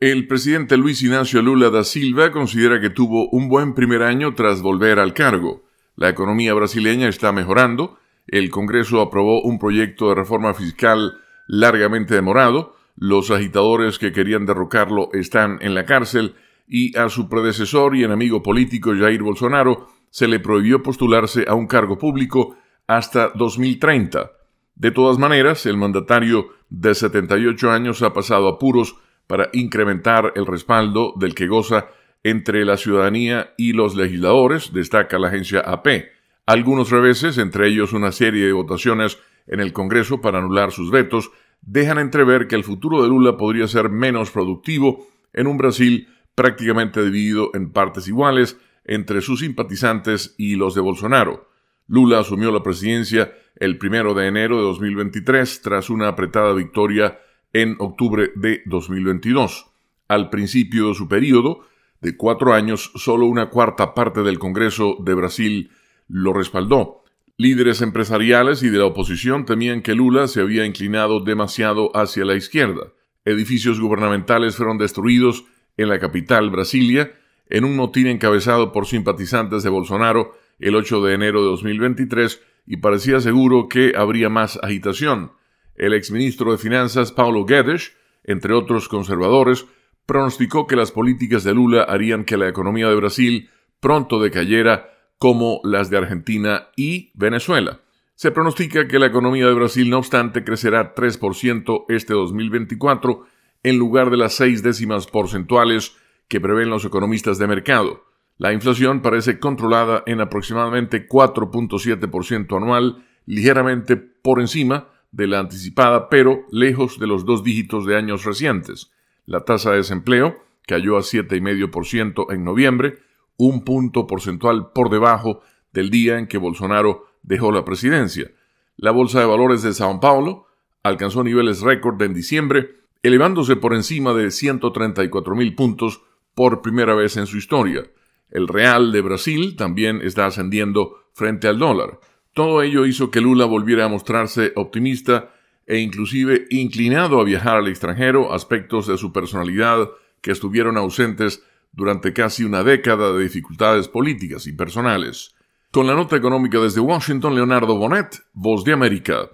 El presidente Luis Ignacio Lula da Silva considera que tuvo un buen primer año tras volver al cargo. La economía brasileña está mejorando, el Congreso aprobó un proyecto de reforma fiscal largamente demorado, los agitadores que querían derrocarlo están en la cárcel y a su predecesor y enemigo político Jair Bolsonaro se le prohibió postularse a un cargo público hasta 2030. De todas maneras, el mandatario de 78 años ha pasado apuros para incrementar el respaldo del que goza entre la ciudadanía y los legisladores, destaca la agencia AP. Algunos reveses, entre ellos una serie de votaciones en el Congreso para anular sus vetos, dejan entrever que el futuro de Lula podría ser menos productivo en un Brasil prácticamente dividido en partes iguales entre sus simpatizantes y los de Bolsonaro. Lula asumió la presidencia el primero de enero de 2023 tras una apretada victoria en octubre de 2022. Al principio de su periodo, de cuatro años, solo una cuarta parte del Congreso de Brasil lo respaldó. Líderes empresariales y de la oposición temían que Lula se había inclinado demasiado hacia la izquierda. Edificios gubernamentales fueron destruidos en la capital, Brasilia, en un motín encabezado por simpatizantes de Bolsonaro el 8 de enero de 2023 y parecía seguro que habría más agitación. El exministro de Finanzas Paulo Guedes, entre otros conservadores, pronosticó que las políticas de Lula harían que la economía de Brasil pronto decayera como las de Argentina y Venezuela. Se pronostica que la economía de Brasil, no obstante, crecerá 3% este 2024 en lugar de las seis décimas porcentuales que prevén los economistas de mercado. La inflación parece controlada en aproximadamente 4.7% anual, ligeramente por encima de la anticipada, pero lejos de los dos dígitos de años recientes. La tasa de desempleo cayó a 7,5% en noviembre, un punto porcentual por debajo del día en que Bolsonaro dejó la presidencia. La Bolsa de Valores de Sao Paulo alcanzó niveles récord en diciembre, elevándose por encima de 134 mil puntos por primera vez en su historia. El real de Brasil también está ascendiendo frente al dólar. Todo ello hizo que Lula volviera a mostrarse optimista e inclusive inclinado a viajar al extranjero, aspectos de su personalidad que estuvieron ausentes durante casi una década de dificultades políticas y personales. Con la nota económica desde Washington, Leonardo Bonet, Voz de América.